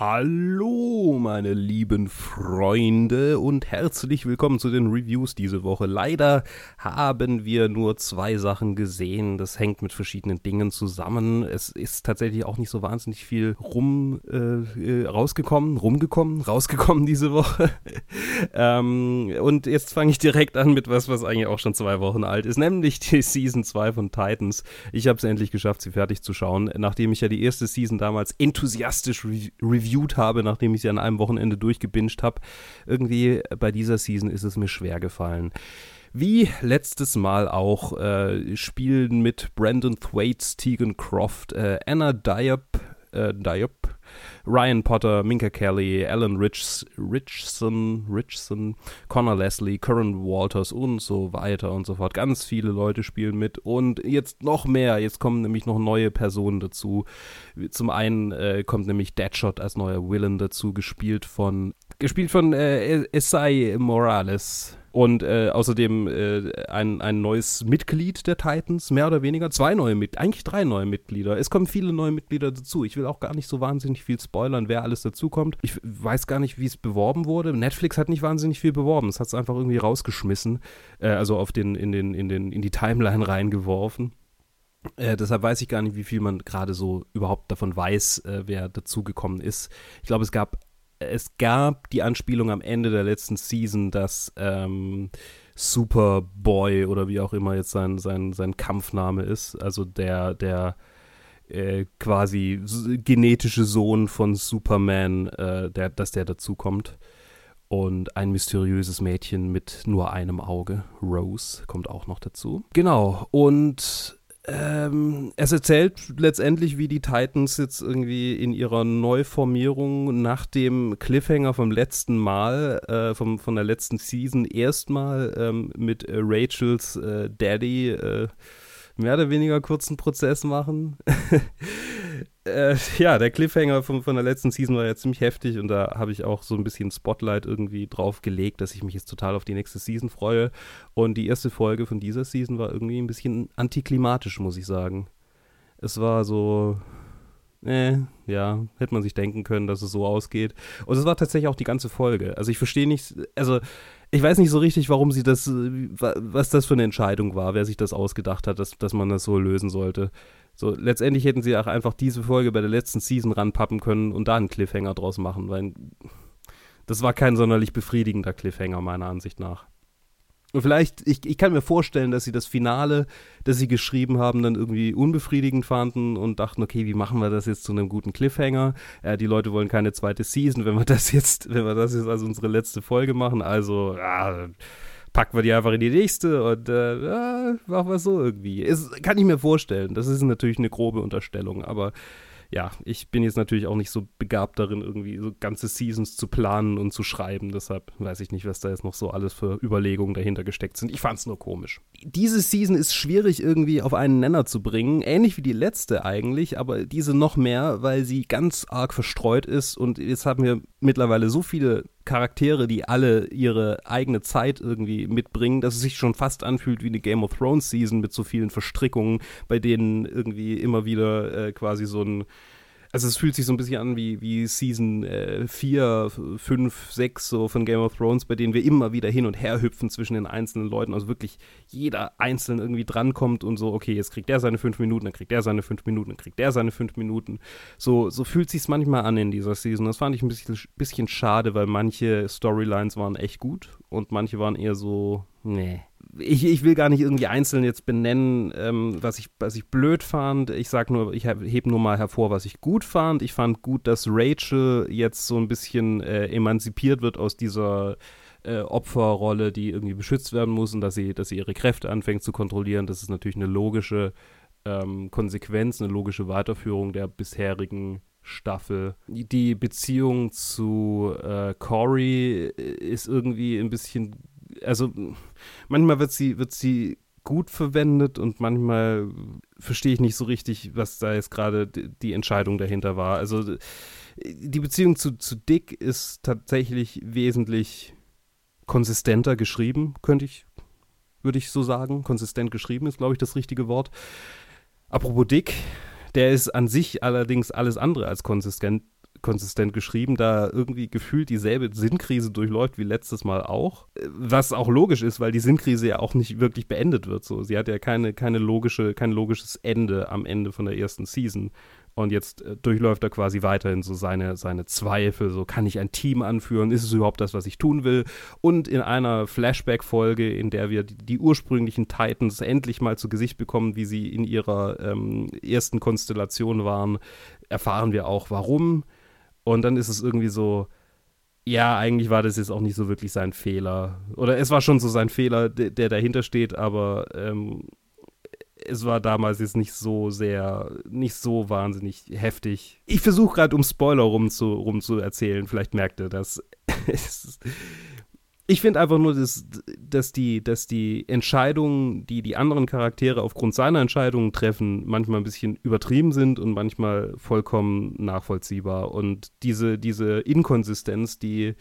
Hallo, meine lieben Freunde und herzlich willkommen zu den Reviews diese Woche. Leider haben wir nur zwei Sachen gesehen. Das hängt mit verschiedenen Dingen zusammen. Es ist tatsächlich auch nicht so wahnsinnig viel rum äh, rausgekommen, rumgekommen, rausgekommen diese Woche. ähm, und jetzt fange ich direkt an mit was, was eigentlich auch schon zwei Wochen alt ist, nämlich die Season 2 von Titans. Ich habe es endlich geschafft, sie fertig zu schauen, nachdem ich ja die erste Season damals enthusiastisch re reviewed habe, nachdem ich sie an einem Wochenende durchgebinged habe. Irgendwie bei dieser Season ist es mir schwer gefallen. Wie letztes Mal auch äh, spielen mit Brandon Thwaites, Tegan Croft, äh, Anna Diop, äh, Diop Ryan Potter, Minka Kelly, Alan Rich, Richson, Richson, Connor Leslie, Curran Walters und so weiter und so fort. Ganz viele Leute spielen mit und jetzt noch mehr. Jetzt kommen nämlich noch neue Personen dazu. Zum einen äh, kommt nämlich Deadshot als neuer Villain dazu, gespielt von gespielt von äh, Esai Morales. Und äh, außerdem äh, ein, ein neues Mitglied der Titans, mehr oder weniger. Zwei neue Mitglieder, eigentlich drei neue Mitglieder. Es kommen viele neue Mitglieder dazu. Ich will auch gar nicht so wahnsinnig viel spoilern, wer alles dazukommt. Ich weiß gar nicht, wie es beworben wurde. Netflix hat nicht wahnsinnig viel beworben. Es hat es einfach irgendwie rausgeschmissen. Äh, also auf den, in, den, in, den, in die Timeline reingeworfen. Äh, deshalb weiß ich gar nicht, wie viel man gerade so überhaupt davon weiß, äh, wer dazugekommen ist. Ich glaube, es gab es gab die Anspielung am Ende der letzten Season, dass ähm, Superboy oder wie auch immer jetzt sein, sein, sein Kampfname ist, also der, der äh, quasi genetische Sohn von Superman, äh, der, dass der dazukommt. Und ein mysteriöses Mädchen mit nur einem Auge, Rose, kommt auch noch dazu. Genau, und ähm, es erzählt letztendlich, wie die Titans jetzt irgendwie in ihrer Neuformierung nach dem Cliffhanger vom letzten Mal, äh, vom, von der letzten Season, erstmal ähm, mit äh, Rachels äh, Daddy äh, mehr oder weniger kurzen Prozess machen. äh, ja, der Cliffhanger von, von der letzten Season war ja ziemlich heftig und da habe ich auch so ein bisschen Spotlight irgendwie drauf gelegt, dass ich mich jetzt total auf die nächste Season freue. Und die erste Folge von dieser Season war irgendwie ein bisschen antiklimatisch, muss ich sagen. Es war so, äh, ja, hätte man sich denken können, dass es so ausgeht. Und es war tatsächlich auch die ganze Folge. Also ich verstehe nicht, also ich weiß nicht so richtig, warum sie das, was das für eine Entscheidung war, wer sich das ausgedacht hat, dass, dass man das so lösen sollte. So, letztendlich hätten sie auch einfach diese Folge bei der letzten Season ranpappen können und da einen Cliffhanger draus machen, weil das war kein sonderlich befriedigender Cliffhanger, meiner Ansicht nach. Und vielleicht, ich, ich kann mir vorstellen, dass sie das Finale, das sie geschrieben haben, dann irgendwie unbefriedigend fanden und dachten, okay, wie machen wir das jetzt zu einem guten Cliffhanger? Äh, die Leute wollen keine zweite Season, wenn wir das jetzt, wenn wir das jetzt als unsere letzte Folge machen, also, ja, packen wir die einfach in die nächste und äh, ja, machen wir so irgendwie. Es, kann ich mir vorstellen. Das ist natürlich eine grobe Unterstellung, aber ja, ich bin jetzt natürlich auch nicht so begabt darin, irgendwie so ganze Seasons zu planen und zu schreiben. Deshalb weiß ich nicht, was da jetzt noch so alles für Überlegungen dahinter gesteckt sind. Ich fand es nur komisch. Diese Season ist schwierig irgendwie auf einen Nenner zu bringen. Ähnlich wie die letzte eigentlich, aber diese noch mehr, weil sie ganz arg verstreut ist. Und jetzt haben wir mittlerweile so viele Charaktere, die alle ihre eigene Zeit irgendwie mitbringen, dass es sich schon fast anfühlt wie eine Game of Thrones Season mit so vielen Verstrickungen, bei denen irgendwie immer wieder äh, quasi so ein also es fühlt sich so ein bisschen an wie, wie Season äh, 4, 5, 6 so von Game of Thrones, bei denen wir immer wieder hin und her hüpfen zwischen den einzelnen Leuten. Also wirklich jeder einzeln irgendwie drankommt und so, okay, jetzt kriegt der seine fünf Minuten, dann kriegt der seine fünf Minuten, dann kriegt der seine fünf Minuten. So, so fühlt sich manchmal an in dieser Season. Das fand ich ein bisschen, bisschen schade, weil manche Storylines waren echt gut und manche waren eher so, nee ich, ich will gar nicht irgendwie einzeln jetzt benennen, ähm, was, ich, was ich blöd fand. Ich sag nur, ich hebe nur mal hervor, was ich gut fand. Ich fand gut, dass Rachel jetzt so ein bisschen äh, emanzipiert wird aus dieser äh, Opferrolle, die irgendwie beschützt werden muss und dass sie, dass sie ihre Kräfte anfängt zu kontrollieren. Das ist natürlich eine logische ähm, Konsequenz, eine logische Weiterführung der bisherigen Staffel. Die Beziehung zu äh, Corey ist irgendwie ein bisschen also manchmal wird sie, wird sie gut verwendet und manchmal verstehe ich nicht so richtig, was da jetzt gerade die Entscheidung dahinter war. Also die Beziehung zu, zu Dick ist tatsächlich wesentlich konsistenter geschrieben, könnte ich, würde ich so sagen. Konsistent geschrieben ist, glaube ich, das richtige Wort. Apropos Dick, der ist an sich allerdings alles andere als konsistent, konsistent geschrieben, da irgendwie gefühlt dieselbe Sinnkrise durchläuft wie letztes Mal auch. Was auch logisch ist, weil die Sinnkrise ja auch nicht wirklich beendet wird. So, sie hat ja keine, keine logische, kein logisches Ende am Ende von der ersten Season. Und jetzt äh, durchläuft er quasi weiterhin so seine, seine Zweifel, so kann ich ein Team anführen, ist es überhaupt das, was ich tun will? Und in einer Flashback-Folge, in der wir die, die, ursprünglichen Titans endlich mal zu Gesicht bekommen, wie sie in ihrer ähm, ersten Konstellation waren, erfahren wir auch, warum. Und dann ist es irgendwie so, ja, eigentlich war das jetzt auch nicht so wirklich sein Fehler. Oder es war schon so sein Fehler, der, der dahinter steht, aber ähm, es war damals jetzt nicht so sehr, nicht so wahnsinnig heftig. Ich versuche gerade um Spoiler rum zu, rum zu erzählen, vielleicht merkt ihr das. ich finde einfach nur, dass, dass, die, dass die Entscheidungen, die die anderen Charaktere aufgrund seiner Entscheidungen treffen, manchmal ein bisschen übertrieben sind und manchmal vollkommen nachvollziehbar. Und diese, diese Inkonsistenz, die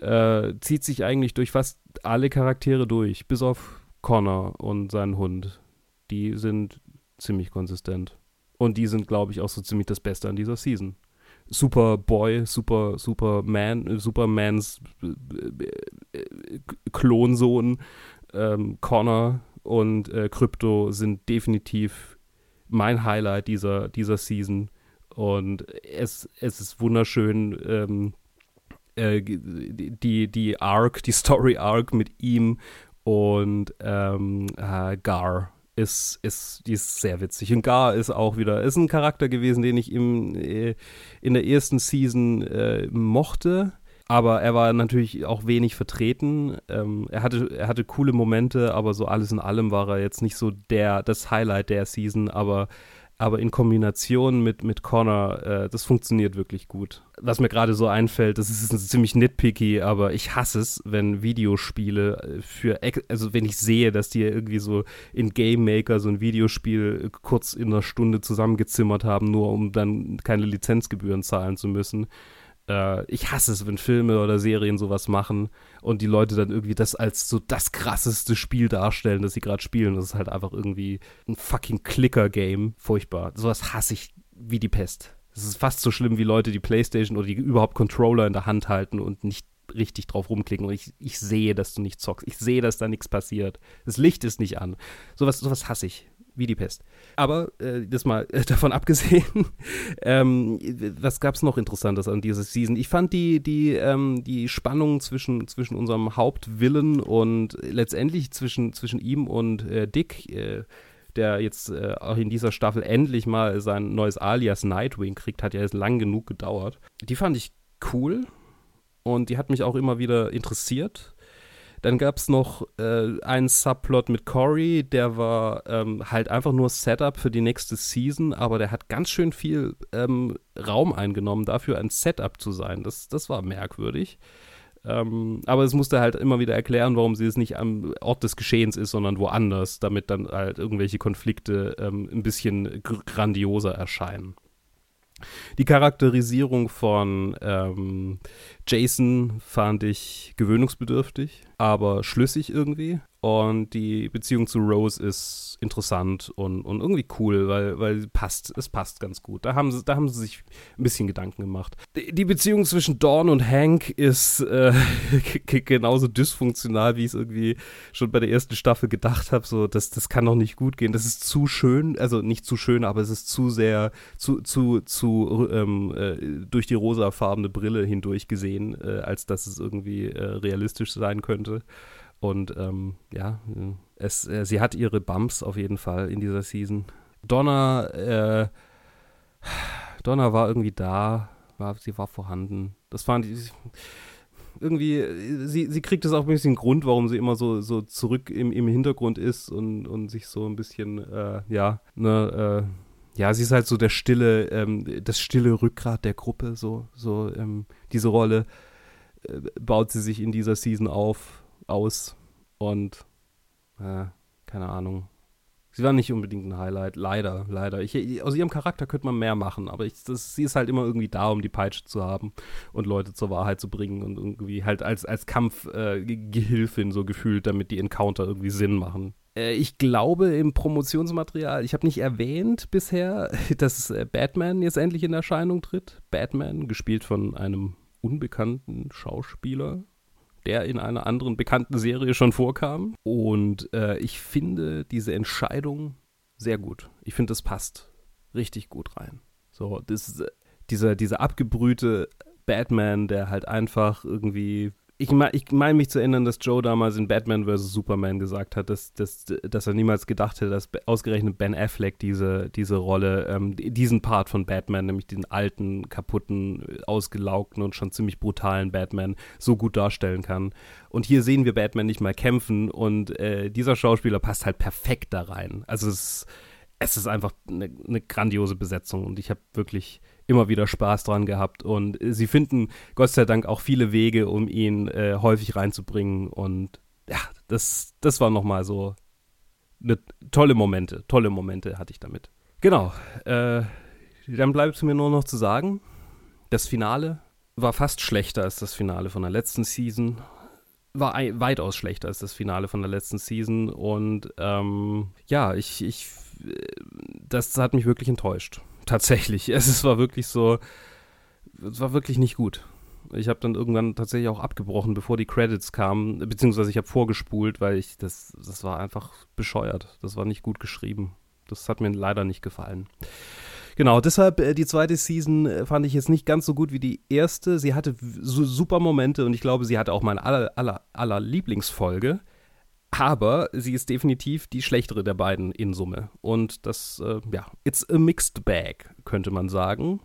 äh, zieht sich eigentlich durch fast alle Charaktere durch, bis auf Connor und seinen Hund die sind ziemlich konsistent. Und die sind, glaube ich, auch so ziemlich das Beste an dieser Season. Superboy, Super, Superman, Supermans Klonsohn, ähm, Connor und äh, Krypto sind definitiv mein Highlight dieser, dieser Season. Und es, es ist wunderschön, ähm, äh, die, die Arc, die Story Arc mit ihm und ähm, äh, Gar ist, ist, die ist sehr witzig. Und Gar ist auch wieder, ist ein Charakter gewesen, den ich im, äh, in der ersten Season äh, mochte. Aber er war natürlich auch wenig vertreten. Ähm, er, hatte, er hatte coole Momente, aber so alles in allem war er jetzt nicht so der, das Highlight der Season. Aber aber in Kombination mit, mit Connor, äh, das funktioniert wirklich gut. Was mir gerade so einfällt, das ist ziemlich nitpicky, aber ich hasse es, wenn Videospiele äh, für, also wenn ich sehe, dass die irgendwie so in Game Maker so ein Videospiel kurz in einer Stunde zusammengezimmert haben, nur um dann keine Lizenzgebühren zahlen zu müssen. Äh, ich hasse es, wenn Filme oder Serien sowas machen und die Leute dann irgendwie das als so das krasseste Spiel darstellen, das sie gerade spielen. Das ist halt einfach irgendwie ein fucking Clicker-Game. Furchtbar. Sowas hasse ich wie die Pest. Es ist fast so schlimm wie Leute, die Playstation oder die überhaupt Controller in der Hand halten und nicht richtig drauf rumklicken und ich, ich sehe, dass du nicht zockst. Ich sehe, dass da nichts passiert. Das Licht ist nicht an. Sowas, sowas hasse ich wie die Pest. Aber äh, das mal äh, davon abgesehen, ähm, was gab es noch Interessantes an dieser Season? Ich fand die, die, ähm, die Spannung zwischen, zwischen unserem Hauptvillen und letztendlich zwischen, zwischen ihm und äh, Dick, äh, der jetzt äh, auch in dieser Staffel endlich mal sein neues Alias Nightwing kriegt, hat ja jetzt lang genug gedauert. Die fand ich cool und die hat mich auch immer wieder interessiert dann gab es noch äh, einen Subplot mit Corey, der war ähm, halt einfach nur Setup für die nächste Season, aber der hat ganz schön viel ähm, Raum eingenommen, dafür ein Setup zu sein. Das, das war merkwürdig. Ähm, aber es musste halt immer wieder erklären, warum sie es nicht am Ort des Geschehens ist, sondern woanders, damit dann halt irgendwelche Konflikte ähm, ein bisschen grandioser erscheinen. Die Charakterisierung von ähm, Jason fand ich gewöhnungsbedürftig, aber schlüssig irgendwie. Und die Beziehung zu Rose ist interessant und, und irgendwie cool, weil, weil passt, es passt ganz gut. Da haben, sie, da haben sie sich ein bisschen Gedanken gemacht. Die, Beziehung zwischen Dawn und Hank ist äh, genauso dysfunktional, wie ich es irgendwie schon bei der ersten Staffel gedacht habe. So, das, das kann doch nicht gut gehen. Das ist zu schön, also nicht zu schön, aber es ist zu sehr, zu, zu, zu ähm, äh, durch die rosafarbene Brille hindurch gesehen, äh, als dass es irgendwie äh, realistisch sein könnte. Und ähm, ja, es, äh, sie hat ihre Bumps auf jeden Fall in dieser Season. Donna, äh, Donna war irgendwie da, war, sie war vorhanden. Das fand ich irgendwie, sie, sie kriegt es auch ein bisschen Grund, warum sie immer so, so zurück im, im Hintergrund ist und, und sich so ein bisschen, äh, ja, ne, äh, ja, sie ist halt so der stille, ähm, das stille Rückgrat der Gruppe, so, so, ähm, diese Rolle äh, baut sie sich in dieser Season auf aus und äh, keine Ahnung. Sie war nicht unbedingt ein Highlight, leider, leider. Ich, aus ihrem Charakter könnte man mehr machen, aber ich, das, sie ist halt immer irgendwie da, um die Peitsche zu haben und Leute zur Wahrheit zu bringen und irgendwie halt als, als Kampfgehilfin äh, so gefühlt, damit die Encounter irgendwie Sinn machen. Äh, ich glaube im Promotionsmaterial, ich habe nicht erwähnt bisher, dass äh, Batman jetzt endlich in Erscheinung tritt. Batman, gespielt von einem unbekannten Schauspieler, der in einer anderen bekannten Serie schon vorkam. Und äh, ich finde diese Entscheidung sehr gut. Ich finde, das passt richtig gut rein. So, das, dieser, dieser abgebrühte Batman, der halt einfach irgendwie ich, ich meine mich zu erinnern, dass Joe damals in Batman vs. Superman gesagt hat, dass, dass, dass er niemals gedacht hätte, dass ausgerechnet Ben Affleck diese, diese Rolle, ähm, diesen Part von Batman, nämlich den alten, kaputten, ausgelaugten und schon ziemlich brutalen Batman, so gut darstellen kann. Und hier sehen wir Batman nicht mal kämpfen und äh, dieser Schauspieler passt halt perfekt da rein. Also es ist, es ist einfach eine, eine grandiose Besetzung und ich habe wirklich immer wieder Spaß dran gehabt. Und sie finden Gott sei Dank auch viele Wege, um ihn äh, häufig reinzubringen. Und ja, das, das war nochmal so eine tolle Momente. Tolle Momente hatte ich damit. Genau. Äh, dann bleibt es mir nur noch zu sagen, das Finale war fast schlechter als das Finale von der letzten Season. War weitaus schlechter als das Finale von der letzten Season. Und ähm, ja, ich, ich, äh, das hat mich wirklich enttäuscht tatsächlich. Es war wirklich so, es war wirklich nicht gut. Ich habe dann irgendwann tatsächlich auch abgebrochen, bevor die Credits kamen, beziehungsweise ich habe vorgespult, weil ich das, das war einfach bescheuert. Das war nicht gut geschrieben. Das hat mir leider nicht gefallen. Genau, deshalb äh, die zweite Season äh, fand ich jetzt nicht ganz so gut wie die erste. Sie hatte super Momente und ich glaube, sie hatte auch meine aller, aller, aller Lieblingsfolge. Aber sie ist definitiv die schlechtere der beiden in Summe. Und das, äh, ja, it's a mixed bag, könnte man sagen.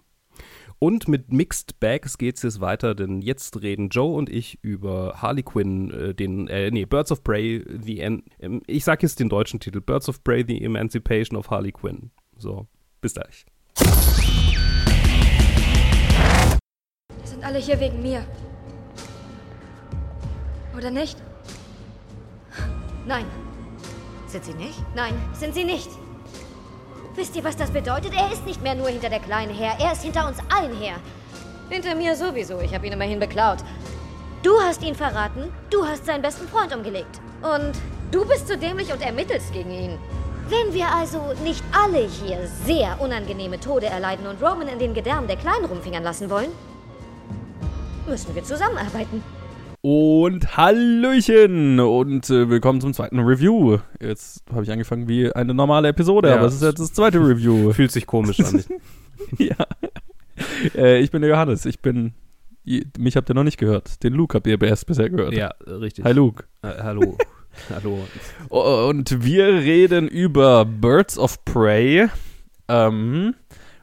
Und mit Mixed Bags geht es jetzt weiter, denn jetzt reden Joe und ich über Harley Quinn, äh, den, äh, nee, Birds of Prey, the, en ähm, ich sag jetzt den deutschen Titel, Birds of Prey, the Emancipation of Harley Quinn. So, bis gleich. Wir sind alle hier wegen mir. Oder nicht? Nein. Sind Sie nicht? Nein, sind Sie nicht. Wisst ihr, was das bedeutet? Er ist nicht mehr nur hinter der Kleinen her, er ist hinter uns allen her. Hinter mir sowieso, ich habe ihn immerhin beklaut. Du hast ihn verraten, du hast seinen besten Freund umgelegt. Und du bist zu dämlich und ermittelst gegen ihn. Wenn wir also nicht alle hier sehr unangenehme Tode erleiden und Roman in den Gedärmen der Kleinen rumfingern lassen wollen, müssen wir zusammenarbeiten. Und Hallöchen und äh, willkommen zum zweiten Review. Jetzt habe ich angefangen wie eine normale Episode, ja, aber es ist jetzt das zweite Review. Fühlt sich komisch an. ja. Äh, ich bin der Johannes. Ich bin. Mich habt ihr noch nicht gehört. Den Luke habt ihr erst bisher gehört. Ja, richtig. Hi Luke. Äh, hallo. hallo. Und wir reden über Birds of Prey. Ähm,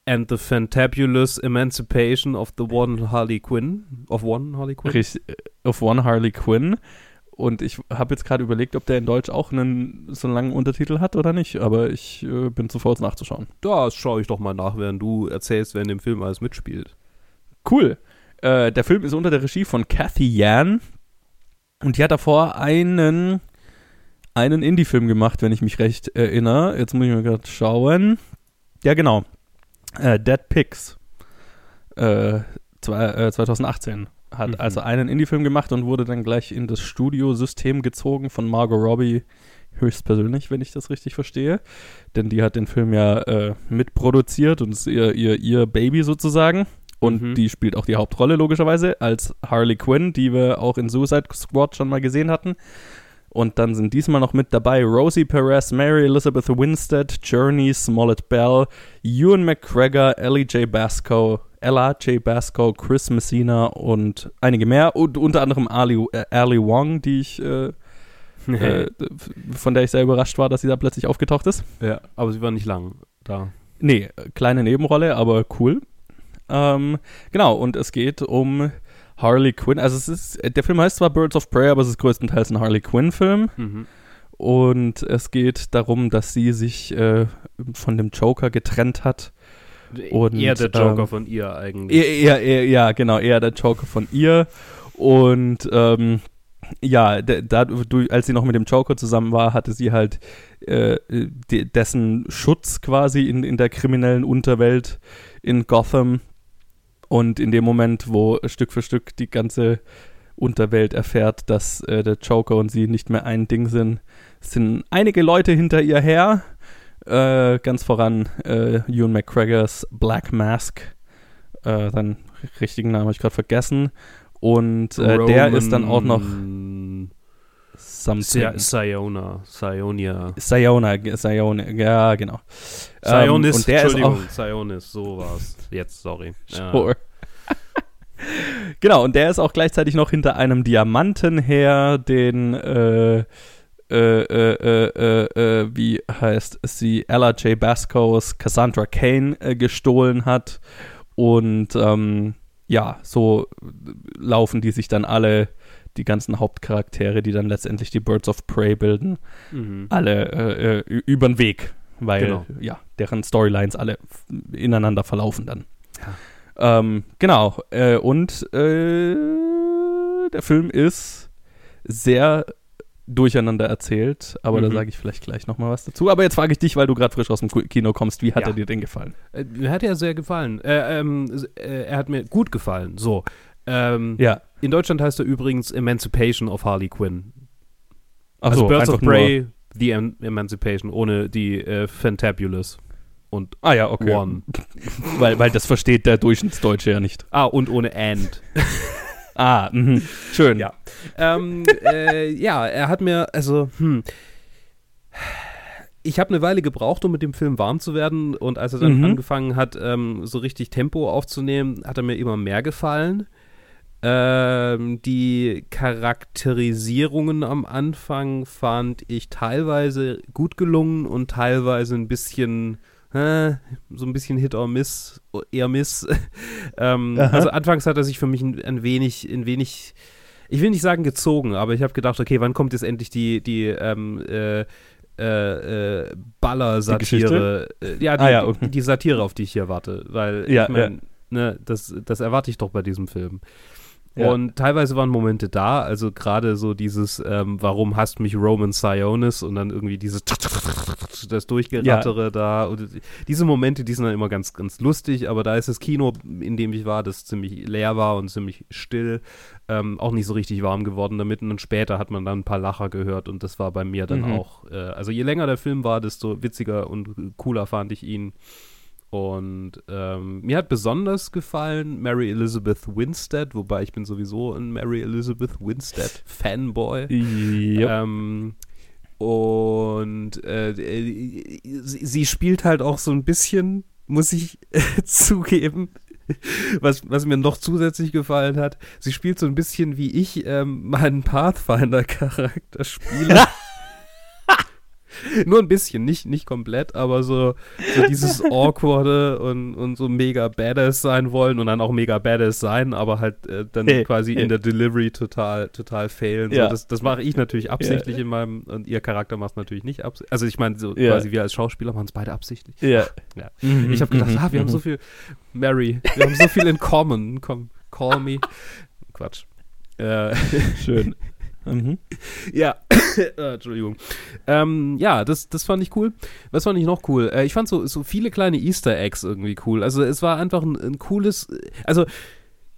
And the Fantabulous Emancipation of the One Harley Quinn. Of One Harley Quinn? Richtig, of One Harley Quinn. Und ich habe jetzt gerade überlegt, ob der in Deutsch auch einen so einen langen Untertitel hat oder nicht, aber ich äh, bin zu faul, nachzuschauen. Das schaue ich doch mal nach, während du erzählst, wer in dem Film alles mitspielt. Cool. Äh, der Film ist unter der Regie von Kathy Yan und die hat davor einen, einen Indie-Film gemacht, wenn ich mich recht erinnere. Jetzt muss ich mal gerade schauen. Ja, genau äh, Dead Pigs äh, zwei, äh, 2018 hat mhm. also einen Indie-Film gemacht und wurde dann gleich in das Studiosystem gezogen von Margot Robbie höchstpersönlich, wenn ich das richtig verstehe. Denn die hat den Film ja äh, mitproduziert und ist ihr, ihr, ihr Baby sozusagen. Und mhm. die spielt auch die Hauptrolle logischerweise als Harley Quinn, die wir auch in Suicide Squad schon mal gesehen hatten. Und dann sind diesmal noch mit dabei Rosie Perez, Mary Elizabeth Winstead, Journey, Smollett Bell, Ewan McGregor, Ellie J. Basco, Ella J. Basco, Chris Messina und einige mehr. Und unter anderem Ali, äh, Ali Wong, die ich, äh, äh, von der ich sehr überrascht war, dass sie da plötzlich aufgetaucht ist. Ja, aber sie war nicht lang da. Nee, kleine Nebenrolle, aber cool. Ähm, genau, und es geht um Harley Quinn. Also es ist, der Film heißt zwar Birds of Prey, aber es ist größtenteils ein Harley Quinn-Film. Mhm. Und es geht darum, dass sie sich äh, von dem Joker getrennt hat. Und, eher der Joker ähm, von ihr eigentlich. Eher, eher, ja, genau, eher der Joker von ihr. Und ähm, ja, da, als sie noch mit dem Joker zusammen war, hatte sie halt äh, de, dessen Schutz quasi in, in der kriminellen Unterwelt in Gotham und in dem Moment, wo Stück für Stück die ganze Unterwelt erfährt, dass äh, der Joker und sie nicht mehr ein Ding sind. Sind einige Leute hinter ihr her. Äh, ganz voran äh, Ewan McGregors Black Mask. Äh, seinen richtigen Namen habe ich gerade vergessen. Und äh, der ist dann auch noch something. Siona, Sionia. Siona, Siona, ja, genau. Sionis, ähm, und der Entschuldigung, ist Sionis, so war's. Jetzt, sorry. sure. genau, und der ist auch gleichzeitig noch hinter einem Diamanten her, den, äh, äh, äh, äh, äh, wie heißt sie, Ella J. Bascos Cassandra Kane äh, gestohlen hat. Und ähm, ja, so laufen die sich dann alle, die ganzen Hauptcharaktere, die dann letztendlich die Birds of Prey bilden, Mhm. alle äh, äh, über den Weg, weil Genau. ja, deren Storylines alle ineinander verlaufen dann. Ähm, genau, äh, und äh, der Film ist sehr durcheinander erzählt, aber da Mhm. sage ich vielleicht gleich nochmal was dazu. Aber jetzt frage ich dich, weil du gerade frisch aus dem Kino kommst, wie hat Ja. er dir denn gefallen? Äh, Mir hat er sehr gefallen. Äh, ähm, äh, er hat mir gut gefallen. So. Ähm, Ja, In Deutschland heißt er übrigens Emancipation of Harley Quinn. Ach also so, Birds of Prey, The em Emancipation, ohne die äh, Fantabulous. Und ah ja, okay. One. Weil, weil das versteht der Durchschnittsdeutsche ja nicht. Ah, und ohne And. Ah, mhm. schön. Ja. ähm, äh, ja, er hat mir, also, hm. Ich habe eine Weile gebraucht, um mit dem Film warm zu werden. Und als er dann Mhm. angefangen hat, ähm, so richtig Tempo aufzunehmen, hat er mir immer mehr gefallen. Ähm, die Charakterisierungen am Anfang fand ich teilweise gut gelungen und teilweise ein bisschen, äh, so ein bisschen Hit or Miss, eher Miss. ähm, also anfangs hat er sich für mich ein, ein wenig, ein wenig, ich will nicht sagen gezogen, aber ich habe gedacht, okay, wann kommt jetzt endlich die, die, ähm, äh, äh, äh, Baller-Satire. Äh, ja, die, Ah, ja, okay. die Satire, auf die ich hier warte. Weil Ja, ich meine, ne, das, das erwarte ich doch bei diesem Film. Ja. Und teilweise waren Momente da, also gerade so dieses, ähm, warum hasst mich Roman Sionis und dann irgendwie dieses das Durchgerattere da. Und diese Momente, die sind dann immer ganz, ganz lustig, aber da ist das Kino, in dem ich war, das ziemlich leer war und ziemlich still, ähm, auch nicht so richtig warm geworden damit. Und dann später hat man dann ein paar Lacher gehört und das war bei mir dann Mhm. auch, äh, also je länger der Film war, desto witziger und cooler fand ich ihn. Und ähm, mir hat besonders gefallen Mary Elizabeth Winstead, wobei ich bin sowieso ein Mary Elizabeth Winstead Fanboy. Ja. Ähm, und äh, äh, sie, sie spielt halt auch so ein bisschen, muss ich zugeben, was, was mir noch zusätzlich gefallen hat. Sie spielt so ein bisschen wie ich ähm, meinen Pathfinder-Charakter spiele. Nur ein bisschen, nicht, nicht komplett, aber so, so dieses Awkwarde und, und so mega badass sein wollen und dann auch mega badass sein, aber halt äh, dann Hey, quasi hey. in der Delivery total, total failen. Ja. So, das das mache ich natürlich absichtlich in meinem, und ihr Charakter macht es natürlich nicht absichtlich. Also ich meine, so Ja. quasi wir als Schauspieler machen es beide absichtlich. ja. Ja. Mhm, Ich habe gedacht, mhm, ah, wir haben mhm. so viel, Mary, wir haben so viel in common. Komm, call me. Quatsch. Äh, Schön. Mhm. ja, äh, Entschuldigung. Ähm, ja, das, das fand ich cool. Was fand ich noch cool? Äh, ich fand so, so viele kleine Easter Eggs irgendwie cool. Also es war einfach ein, ein cooles, also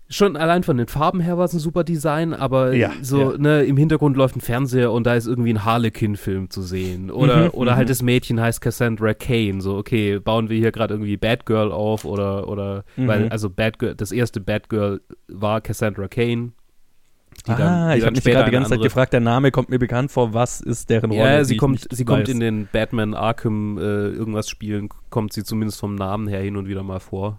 schon allein von den Farben her war es ein super Design, aber Ja, so, ja. ne, im Hintergrund läuft ein Fernseher und da ist irgendwie ein Harlequin-Film zu sehen. Oder, Mhm, oder mhm. halt das Mädchen heißt Cassandra Kane. So, okay, bauen wir hier gerade irgendwie Batgirl auf oder, oder, Mhm. weil, also Batgirl, das erste Batgirl war Cassandra Kane. Die dann- ah, die ich dann habe mich gerade die ganze Zeit gefragt, der Name kommt mir bekannt vor. Was ist deren Rolle? ja, sie kommt, sie kommt in den Batman Arkham äh, irgendwas Spielen, kommt sie zumindest vom Namen her hin und wieder mal vor.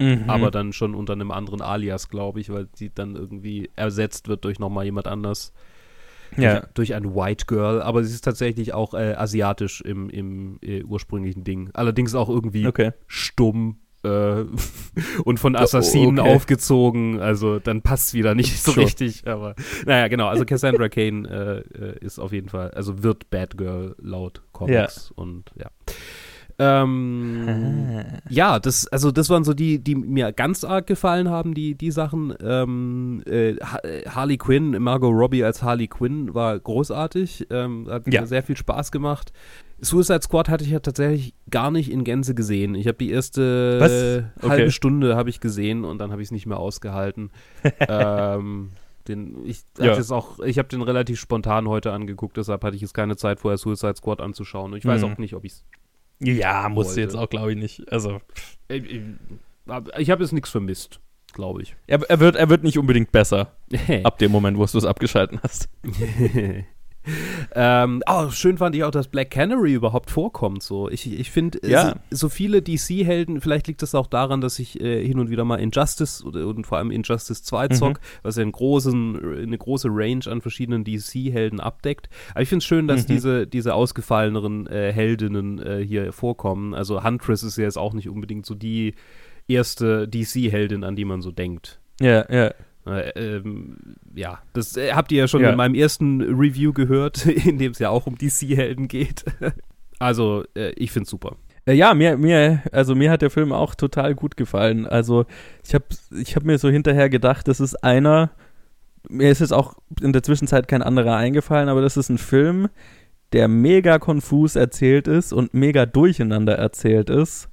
Mhm. Aber dann schon unter einem anderen Alias, glaube ich, weil sie dann irgendwie ersetzt wird durch nochmal jemand anders. ja. Durch, durch ein White Girl. Aber sie ist tatsächlich auch äh, asiatisch im, im äh, ursprünglichen Ding. Allerdings auch irgendwie Okay. stumm. Äh, und von Assassinen okay. aufgezogen, also dann passt wieder nicht so Sure. richtig, aber naja, genau, also Cassandra Kane äh, äh, ist auf jeden Fall, also wird Batgirl laut Comics und ja. Ähm, ja, das, also das waren so die, die mir ganz arg gefallen haben, die, die Sachen. Ähm, äh, äh, Harley Quinn, Margot Robbie als Harley Quinn war großartig, ähm, hat Ja. mir sehr viel Spaß gemacht. Suicide Squad hatte ich ja tatsächlich gar nicht in Gänze gesehen. Ich habe die erste äh, Okay. halbe Stunde habe ich gesehen und dann habe ich es nicht mehr ausgehalten. ähm, Den, ich Ja. auch, ich habe den relativ spontan heute angeguckt, deshalb hatte ich jetzt keine Zeit vorher Suicide Squad anzuschauen. Und ich weiß Mhm. auch nicht, ob ich es. Ja, musst Wollte. du jetzt auch, glaube ich, nicht. Also, Ich, ich, ich habe jetzt nichts vermisst, glaube ich. er, er, wird, er wird nicht unbedingt besser ab dem Moment, wo du es abgeschalten hast. ähm, oh, schön fand ich auch, dass Black Canary überhaupt vorkommt. So. Ich, ich finde, Ja. so, so viele DC-Helden, vielleicht liegt es auch daran, dass ich äh, hin und wieder mal Injustice oder, und vor allem Injustice 2 Mhm. zock, was ja einen großen, eine große Range an verschiedenen DC-Helden abdeckt. Aber ich finde es schön, dass Mhm. diese, diese ausgefalleneren äh, Heldinnen äh, hier vorkommen. Also Huntress ist ja jetzt auch nicht unbedingt so die erste DC-Heldin, an die man so denkt. Ja, ja. Äh, ähm, ja, das äh, habt ihr ja schon Ja. in meinem ersten Review gehört, in dem es ja auch um DC-Helden geht. also, äh, ich find's super. Äh, Ja, mir, mir, also mir hat der Film auch total gut gefallen. Also ich habe ich hab mir so hinterher gedacht, das ist einer, mir ist jetzt auch in der Zwischenzeit kein anderer eingefallen, aber das ist ein Film, der mega konfus erzählt ist und mega durcheinander erzählt ist,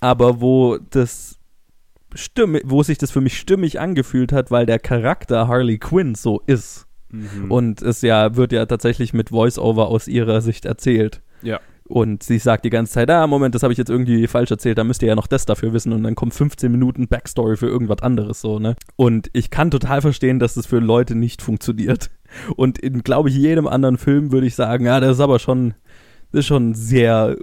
aber wo das stimmig, wo sich das für mich stimmig angefühlt hat, weil der Charakter Harley Quinn so ist. Mhm. Und es ja, wird ja tatsächlich mit Voice-Over aus ihrer Sicht erzählt. Ja. Und sie sagt die ganze Zeit, ah, Moment, das habe ich jetzt irgendwie falsch erzählt, da müsst ihr ja noch das dafür wissen und dann kommt 15 Minuten Backstory für irgendwas anderes so, ne? Und ich kann total verstehen, dass das für Leute nicht funktioniert. Und in, glaube ich, jedem anderen Film würde ich sagen, ja, das ist aber schon, das ist schon sehr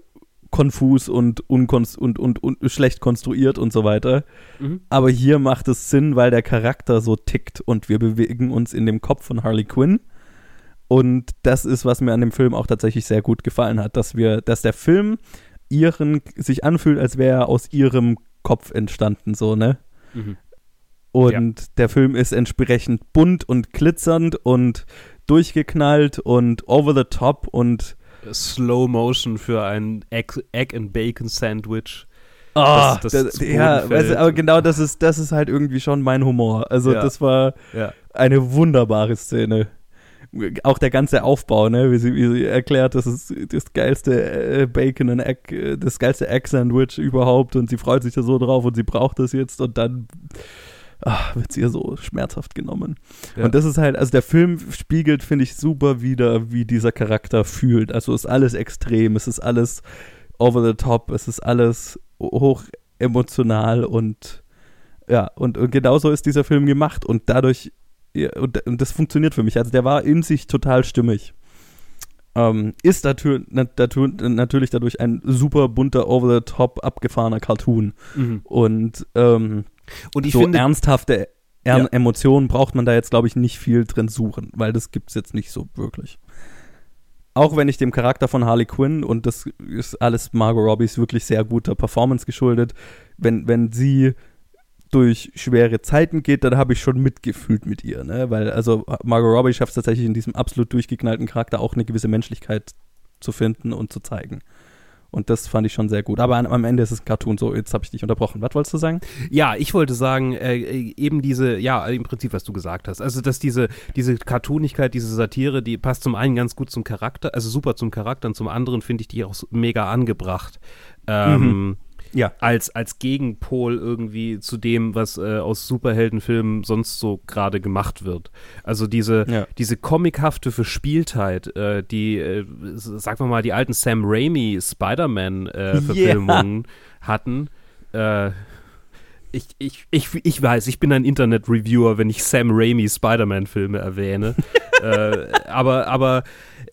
konfus und, unkonst und, und, und schlecht konstruiert und so weiter. Mhm. Aber hier macht es Sinn, weil der Charakter so tickt und wir bewegen uns in dem Kopf von Harley Quinn. Und das ist, was mir an dem Film auch tatsächlich sehr gut gefallen hat, dass wir, dass der Film ihren sich anfühlt, als wäre er aus ihrem Kopf entstanden, so, ne? Mhm. Und der Film ist entsprechend bunt und glitzernd und durchgeknallt und over the top und Slow Motion für ein Egg, Egg and Bacon Sandwich. Ah, zu ja, weißt du, aber genau das ist, das ist halt irgendwie schon mein Humor. Also Ja. das war Ja. eine wunderbare Szene. Auch der ganze Aufbau, ne, wie sie, wie sie erklärt, das ist das geilste äh, Bacon and Egg, äh, das geilste Egg-Sandwich überhaupt und sie freut sich da so drauf und sie braucht das jetzt und dann wird sie ihr so schmerzhaft genommen. Ja. Und das ist halt, also der Film spiegelt, finde ich, super wieder, wie dieser Charakter fühlt. Also ist alles extrem, es ist alles over the top, es ist alles hoch emotional und ja, und, und genauso ist dieser Film gemacht und dadurch, und, und das funktioniert für mich. Also der war in sich total stimmig. Ähm, ist natür nat natür natürlich dadurch ein super bunter, over the top abgefahrener Cartoon. Mhm. Und ähm, Und ich so finde, ernsthafte er Ja. Emotionen braucht man da jetzt, glaube ich, nicht viel drin suchen, weil das gibt es jetzt nicht so wirklich. Auch wenn ich dem Charakter von Harley Quinn, und das ist alles Margot Robbies wirklich sehr guter Performance geschuldet, wenn, wenn sie durch schwere Zeiten geht, dann habe ich schon mitgefühlt mit ihr, ne? Weil, also Margot Robbie schafft es tatsächlich in diesem absolut durchgeknallten Charakter auch eine gewisse Menschlichkeit zu finden und zu zeigen. Und das fand ich schon sehr gut. Aber am- am Ende ist es ein Cartoon so, jetzt habe ich dich unterbrochen. Was wolltest du sagen? Ja, ich wollte sagen, äh, eben diese, ja, im Prinzip, was du gesagt hast. Also, dass diese, diese Cartoonigkeit, diese Satire, die passt zum einen ganz gut zum Charakter, also super zum Charakter, und zum anderen finde ich die auch mega angebracht. Ähm, Ja. als, als Gegenpol irgendwie zu dem, was äh, aus Superheldenfilmen sonst so gerade gemacht wird. Also diese, Ja. diese comichafte Verspieltheit, äh, die, äh, sagen wir mal, die alten Sam Raimi Spider-Man-Verfilmungen hatten. Äh, ich, ich, ich, ich weiß, ich bin ein Internet-Reviewer, wenn ich Sam Raimi Spider-Man-Filme erwähne. äh, aber, aber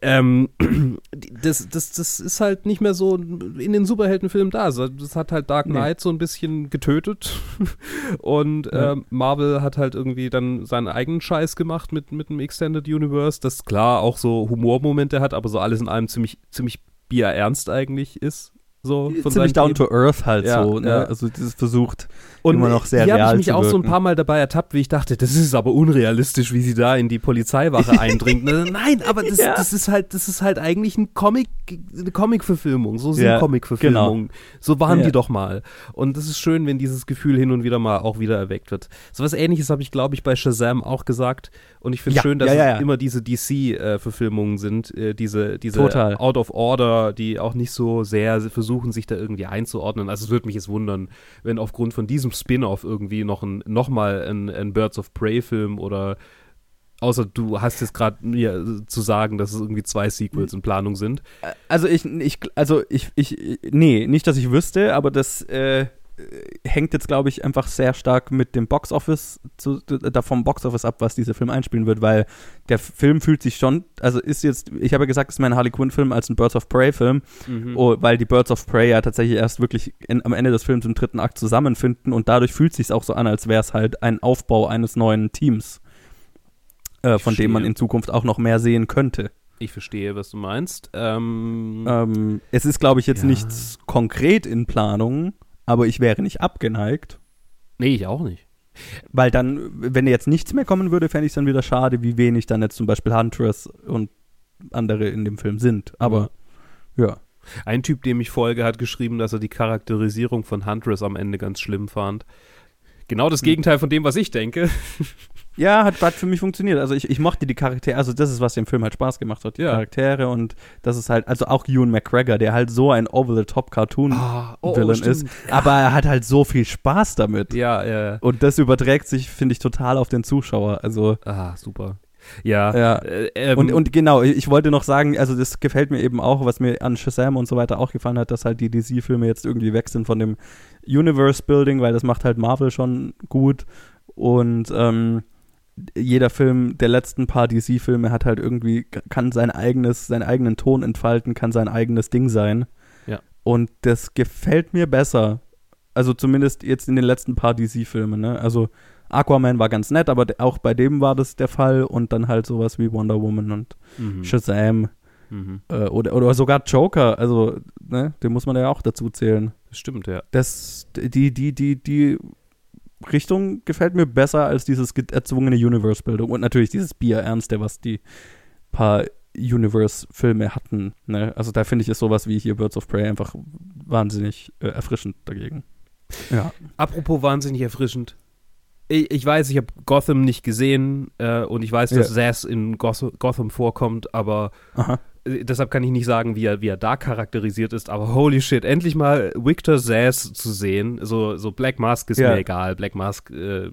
ähm, das, das, das ist halt nicht mehr so in den Superheldenfilmen da. So, Das hat halt Dark Nee. Knight so ein bisschen getötet. Und Ja. ähm, Marvel hat halt irgendwie dann seinen eigenen Scheiß gemacht mit, mit dem Extended Universe, das klar auch so Humormomente hat, aber so alles in allem ziemlich, ziemlich bierernst eigentlich ist. So von Ziemlich down Themen. to earth halt Ja, so, ne? ja. Also dieses versucht Und immer noch sehr hier habe real ich mich zu auch so ein paar Mal dabei ertappt, wie ich dachte, das ist aber unrealistisch, wie sie da in die Polizeiwache eindringt. Ne, Nein, aber das, Ja. das ist halt, das ist halt eigentlich ein Comic, eine Comic-Verfilmung. So sind Ja, Comic-Verfilmungen. So waren die doch mal. Und das ist schön, wenn dieses Gefühl hin und wieder mal auch wieder erweckt wird. So was ähnliches habe ich, glaube ich, bei Shazam auch gesagt. Und ich finde Ja, schön, dass es immer diese DC-Verfilmungen sind, äh, diese, diese Total. Out of Order, die auch nicht so sehr versuchen, versuchen, sich da irgendwie einzuordnen. Also es würde mich jetzt wundern, wenn aufgrund von diesem Spin-off irgendwie noch, ein, noch mal ein, ein Birds of Prey-Film oder Außer du hast jetzt gerade mir zu sagen, dass es irgendwie zwei Sequels in Planung sind. Also ich, ich also ich, ich, nee, nicht, dass ich wüsste, aber das äh, hängt jetzt, glaube ich, einfach sehr stark mit dem Boxoffice zu, da vom Boxoffice ab, was dieser Film einspielen wird, weil der Film fühlt sich schon, also ist jetzt, ich habe ja gesagt, es ist mein Harley Quinn-Film als ein Birds of Prey-Film, mhm. oh, weil die Birds of Prey ja tatsächlich erst wirklich in, am Ende des Films im dritten Akt zusammenfinden und dadurch fühlt es sich auch so an, als wäre es halt ein Aufbau eines neuen Teams äh, von dem man in Zukunft auch noch mehr sehen könnte. Ich verstehe, was du meinst. Ähm, ähm, es ist, glaube ich, jetzt ja. nichts konkret in Planung, aber ich wäre nicht abgeneigt. Nee, ich auch nicht. Weil dann, wenn jetzt nichts mehr kommen würde, fände ich es dann wieder schade, wie wenig dann jetzt zum Beispiel Huntress und andere in dem Film sind. Aber ja. ja. Ein Typ, dem ich folge, hat geschrieben, dass er die Charakterisierung von Huntress am Ende ganz schlimm fand. Genau das hm. Gegenteil von dem, was ich denke. Ja, hat, hat für mich funktioniert. Also ich, ich mochte die Charaktere, also das ist, was dem Film halt Spaß gemacht hat, die ja. Charaktere und das ist halt, also auch Ewan McGregor, der halt so ein Over-the-Top-Cartoon-Villain oh, oh, ist, ja. aber er hat halt so viel Spaß damit. Ja, ja. Und das überträgt sich, finde ich, total auf den Zuschauer. Also. Ah, super. Ja. ja. Äh, ähm, und, und genau, ich wollte noch sagen, also das gefällt mir eben auch, was mir an Shazam und so weiter auch gefallen hat, dass halt die DC-Filme jetzt irgendwie weg sind von dem Universe-Building, weil das macht halt Marvel schon gut. Und ähm, jeder Film der letzten paar DC-Filme hat halt irgendwie, kann sein eigenes, seinen eigenen Ton entfalten, kann sein eigenes Ding sein. Ja. Und das gefällt mir besser. Also zumindest jetzt in den letzten paar DC-Filmen, ne? Also Aquaman war ganz nett, aber auch bei dem war das der Fall und dann halt sowas wie Wonder Woman und mhm. Shazam. Mhm. Äh, oder, oder sogar Joker, also, ne, den muss man ja auch dazu zählen. Das stimmt, ja. Das, die, die, die, die Richtung gefällt mir besser als dieses erzwungene Universe-Bildung und natürlich dieses Bier-Ernste, was die paar Universe-Filme hatten. Ne? Also da finde ich es sowas wie hier Birds of Prey einfach wahnsinnig äh, erfrischend dagegen. Ja. Apropos wahnsinnig erfrischend. Ich, ich weiß, ich habe Gotham nicht gesehen äh, und ich weiß, dass ja. Zaz in Gotham vorkommt, aber Aha. Deshalb kann ich nicht sagen, wie er, wie er da charakterisiert ist, aber holy shit, endlich mal Victor Sass zu sehen. So, so Black Mask ist ja. mir egal. Black Mask äh,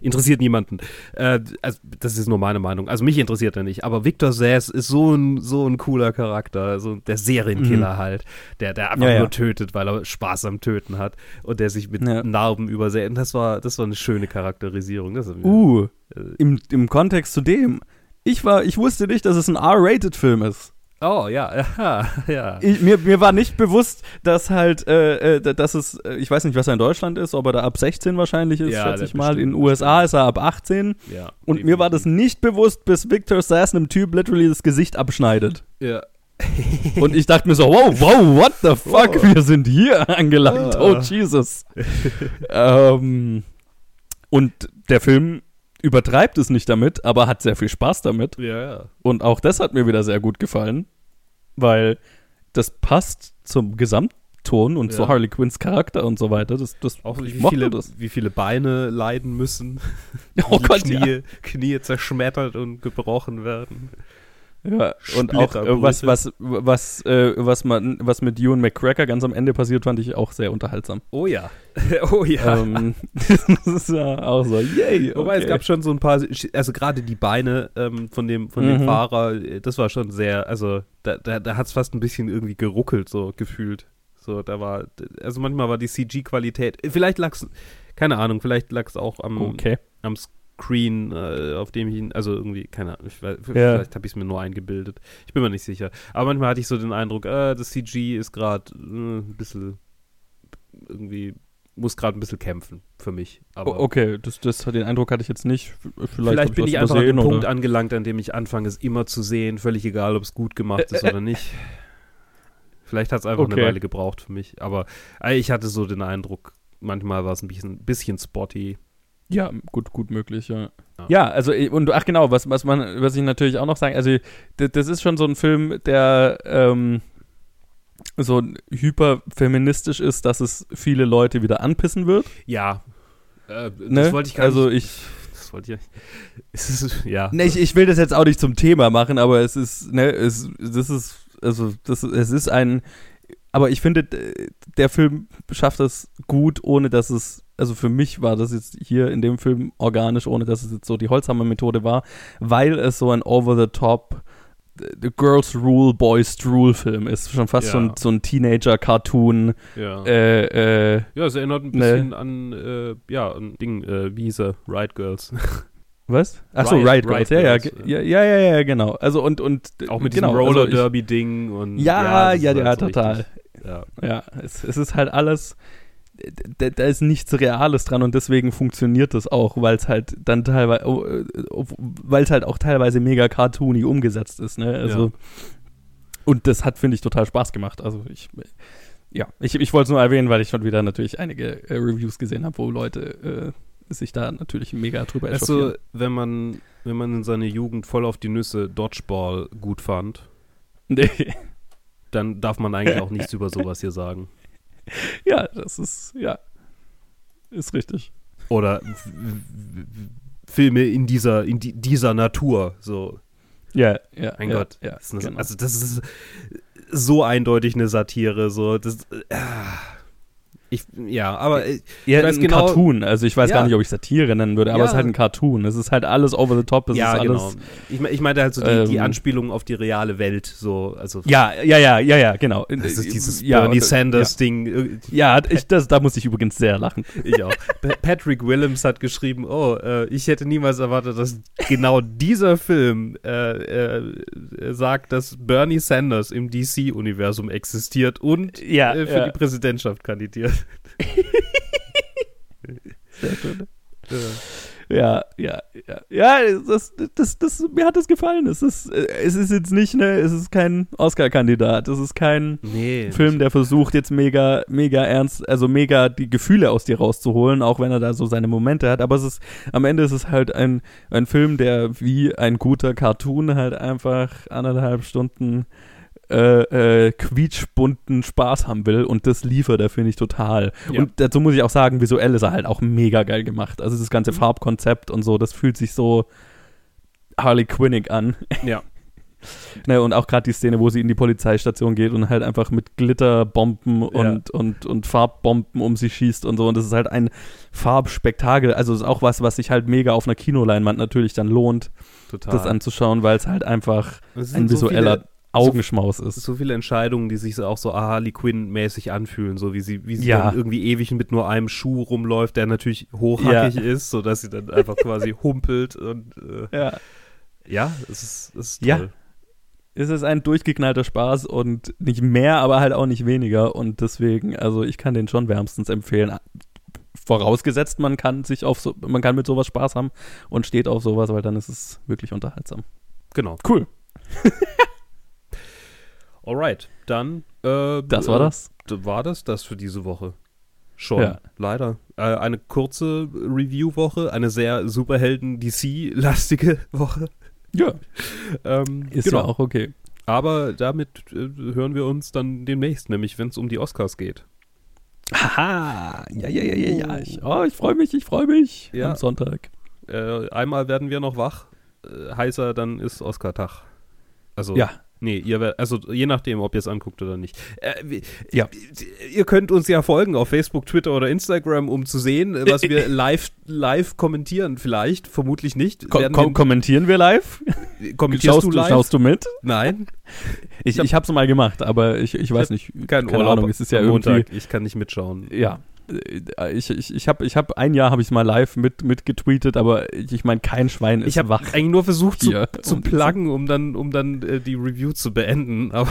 interessiert niemanden. Äh, also, das ist nur meine Meinung. Also mich interessiert er nicht. Aber Victor Sass ist so ein, so ein cooler Charakter. So der Serienkiller mhm. halt. Der, der einfach ja, nur tötet, weil er Spaß am Töten hat. Und der sich mit Narben übersät. Und das war, das war eine schöne Charakterisierung. Das uh, im, im Kontext zu dem ich war, ich wusste nicht, dass es ein R-Rated-Film ist. Oh, ja, ja, ja. Ich, mir, mir war nicht bewusst, dass halt, äh, äh, dass es, äh, ich weiß nicht, was er in Deutschland ist, ob er da ab 16 wahrscheinlich ist, ja, schätze ich mal. In den USA ist er ab 18. Ja. Und definitiv. mir war das nicht bewusst, bis Victor Sass einem Typ literally das Gesicht abschneidet. Ja. Und ich dachte mir so, wow, wow, what the fuck, oh. wir sind hier angelangt. Oh, oh Jesus. ähm, und der Film übertreibt es nicht damit, aber hat sehr viel Spaß damit. Ja, ja. Und auch das hat mir wieder sehr gut gefallen, weil das passt zum Gesamtton und ja. zu Harley Quinns Charakter und so weiter. Das, das, auch wie viele, das. wie viele Beine leiden müssen. Oh Gott, Knie, ja. Knie zerschmettert und gebrochen werden. Ja, und auch äh, was, was, was, äh, was, man, was mit Ewan McCracker ganz am Ende passiert, fand ich auch sehr unterhaltsam. Oh ja. oh ja. Ähm, das ist ja auch so, yay. Okay. Wobei es gab schon so ein paar, also gerade die Beine ähm, von, dem, von mhm. dem Fahrer, das war schon sehr, also da, da, da hat es fast ein bisschen irgendwie geruckelt, so gefühlt. So, da war, also manchmal war die CG-Qualität, vielleicht lag es, keine Ahnung, vielleicht lag es auch am, okay. am Screen, äh, auf dem ich ihn, also irgendwie, keine Ahnung, ich, ja. vielleicht habe ich es mir nur eingebildet. Ich bin mir nicht sicher. Aber manchmal hatte ich so den Eindruck, äh, das CG ist gerade äh, ein bisschen irgendwie muss gerade ein bisschen kämpfen für mich. Aber okay, das, das, den Eindruck hatte ich jetzt nicht. Vielleicht, vielleicht bin ich einfach an oder? Punkt angelangt, an dem ich anfange, es immer zu sehen, völlig egal, ob es gut gemacht ist oder nicht. Vielleicht hat es einfach okay. eine Weile gebraucht für mich. Aber äh, ich hatte so den Eindruck, manchmal war es ein bisschen, bisschen spotty. Ja, gut, gut möglich, ja. Ja, also, und ach genau, was, was man, was ich natürlich auch noch sagen, also, das, das ist schon so ein Film, der, ähm, so hyperfeministisch ist, dass es viele Leute wieder anpissen wird. Ja. Äh, das ne? wollte ich gar also nicht. ich. Das wollte ich. Es ist, ja. Ne, ich, ich will das jetzt auch nicht zum Thema machen, aber es ist, ne, es, das ist, also, das, es ist ein aber ich finde, der Film schafft es gut, ohne dass es, also für mich war das jetzt hier in dem Film organisch, ohne dass es jetzt so die Holzhammer-Methode war, weil es so ein over-the-top The Girls Rule, Boys Drool Film ist. Schon fast Ja. so ein, so ein Teenager-Cartoon. Ja. Äh, äh, ja, es erinnert ein ne. bisschen an, äh, ja, ein Ding, äh, wie hieß er? Riot Girls. was? Achso, Riot- Riot, Girls. Riot Ja, ja, Girls, ja, ja, ja, ja, genau. Also und, und Auch mit genau, diesem also Roller Derby Ding und Ja, ja, ja, halt so total. richtig- Ja. Ja, es, es ist halt alles, da, da ist nichts Reales dran und deswegen funktioniert das auch, weil es halt dann teilweise, weil es halt auch teilweise mega cartoony umgesetzt ist, ne? Also, Ja. und das hat, finde ich, total Spaß gemacht. Also ich, ja, ich, ich wollte es nur erwähnen, weil ich schon wieder natürlich einige äh, Reviews gesehen habe, wo Leute äh, sich da natürlich mega drüber Also, echauffieren. wenn man, wenn man in seiner Jugend voll auf die Nüsse Dodgeball gut fand, Nee. dann darf man eigentlich auch nichts über sowas hier sagen. ja, das ist, ja, ist richtig. Oder Filme in dieser, in die, dieser Natur, so. Ja, ja. Mein ja, Gott. Ja, Das ist eine, genau. Also, das ist so eindeutig eine Satire, so. Das, äh, ich, ja, aber äh, Ja, Ich weiß ein genau- Cartoon. Also ich weiß Ja. gar nicht, ob ich Satire nennen würde, aber Ja. es ist halt ein Cartoon. Es ist halt alles over the top. Es ja, ist genau. alles, Ich, me- ich meinte halt so die, die Ähm, Anspielung auf die reale Welt, so, also. Ja, ja, ja, ja, ja, genau. Das ist dieses ja, Bernie und- Sanders-Ding. äh, Ja, ich, das, da muss ich übrigens sehr lachen. Ich auch. Pa- Patrick Willems hat geschrieben, oh, äh, ich hätte niemals erwartet, dass genau dieser Film äh, äh, sagt, dass Bernie Sanders im DC-Universum existiert und Ja, äh, für die Präsidentschaft kandidiert. Sehr schön. Ja, ja, ja. Ja, das, das, das, mir hat das gefallen. Es ist, es ist jetzt nicht, ne, es ist kein Oscar-Kandidat. Es ist kein Nee. Film, der versucht jetzt mega, mega ernst, also mega die Gefühle aus dir rauszuholen, auch wenn er da so seine Momente hat. Aber es ist, am Ende ist es halt ein, ein Film, der wie ein guter Cartoon halt einfach anderthalb Stunden äh, äh, quietschbunten Spaß haben will und das liefert er, finde ich, total. Ja. Und dazu muss ich auch sagen, visuell ist er halt auch mega geil gemacht. Also das ganze Farbkonzept und so, das fühlt sich so Harley Quinnig an. Ja. Ne, und auch gerade die Szene, wo sie in die Polizeistation geht und halt einfach mit Glitterbomben und, und, und Farbbomben um sie schießt und so. Und das ist halt ein Farbspektakel. Also ist auch was, was sich halt mega auf einer Kinoleinwand natürlich dann lohnt, Total. das anzuschauen, weil es halt einfach ein sind so Augenschmaus ist. so viele Entscheidungen, die sich so auch so Harley Quinn-mäßig anfühlen, so wie sie, wie sie Ja. dann irgendwie ewig mit nur einem Schuh rumläuft, der natürlich hochhackig ist, sodass sie dann einfach quasi humpelt und äh, Ja. ja, es ist, es ist Ja. toll. Es ist ein durchgeknallter Spaß und nicht mehr, aber halt auch nicht weniger. Und deswegen, also ich kann den schon wärmstens empfehlen. Vorausgesetzt, man kann sich auf so, man kann mit sowas Spaß haben und steht auf sowas, weil dann ist es wirklich unterhaltsam. Genau. Cool. Alright, dann äh, Das war das. War das das für diese Woche? Schon, Ja. leider. Äh, eine kurze Review-Woche, eine sehr Superhelden-DC-lastige Woche. Ja, Ähm, ist genau. ja auch okay. Aber damit äh, hören wir uns dann demnächst, nämlich wenn es um die Oscars geht. Haha, ja, ja, ja, ja, ja. Ich, oh, ich freue mich, ich freue mich Ja. am Sonntag. Äh, einmal werden wir noch wach, äh, heißer dann ist Oscar-Tag. Also, Ja, nee, ihr also je nachdem, ob ihr es anguckt oder nicht. Äh, Ja. Ihr könnt uns ja folgen auf Facebook, Twitter oder Instagram, um zu sehen, äh, was wir live, live kommentieren vielleicht. Vermutlich nicht. Ko ko wir- kommentieren wir live? kommentierst schaust, du live? schaust du mit? Nein, Ich, ich habe es mal gemacht, aber ich, ich weiß hab nicht. kein keine Urlaub Ahnung, es ist ja irgendwie. Montag. Ich kann nicht mitschauen. Ja. Äh, Ich, ich, ich habe ich hab ein Jahr habe ich mal live mit, mit getweetet, aber ich, ich meine, kein Schwein ist Ich habe wach. eigentlich nur versucht zu, hier. zu Und- pluggen, um dann, um dann äh, die Review zu beenden, aber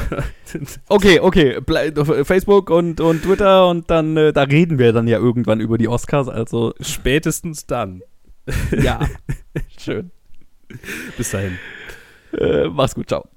Okay, okay. Auf Facebook und, und Twitter und dann, äh, da reden wir dann ja irgendwann über die Oscars, also spätestens dann. ja. Schön. Bis dahin. Äh, mach's gut, ciao.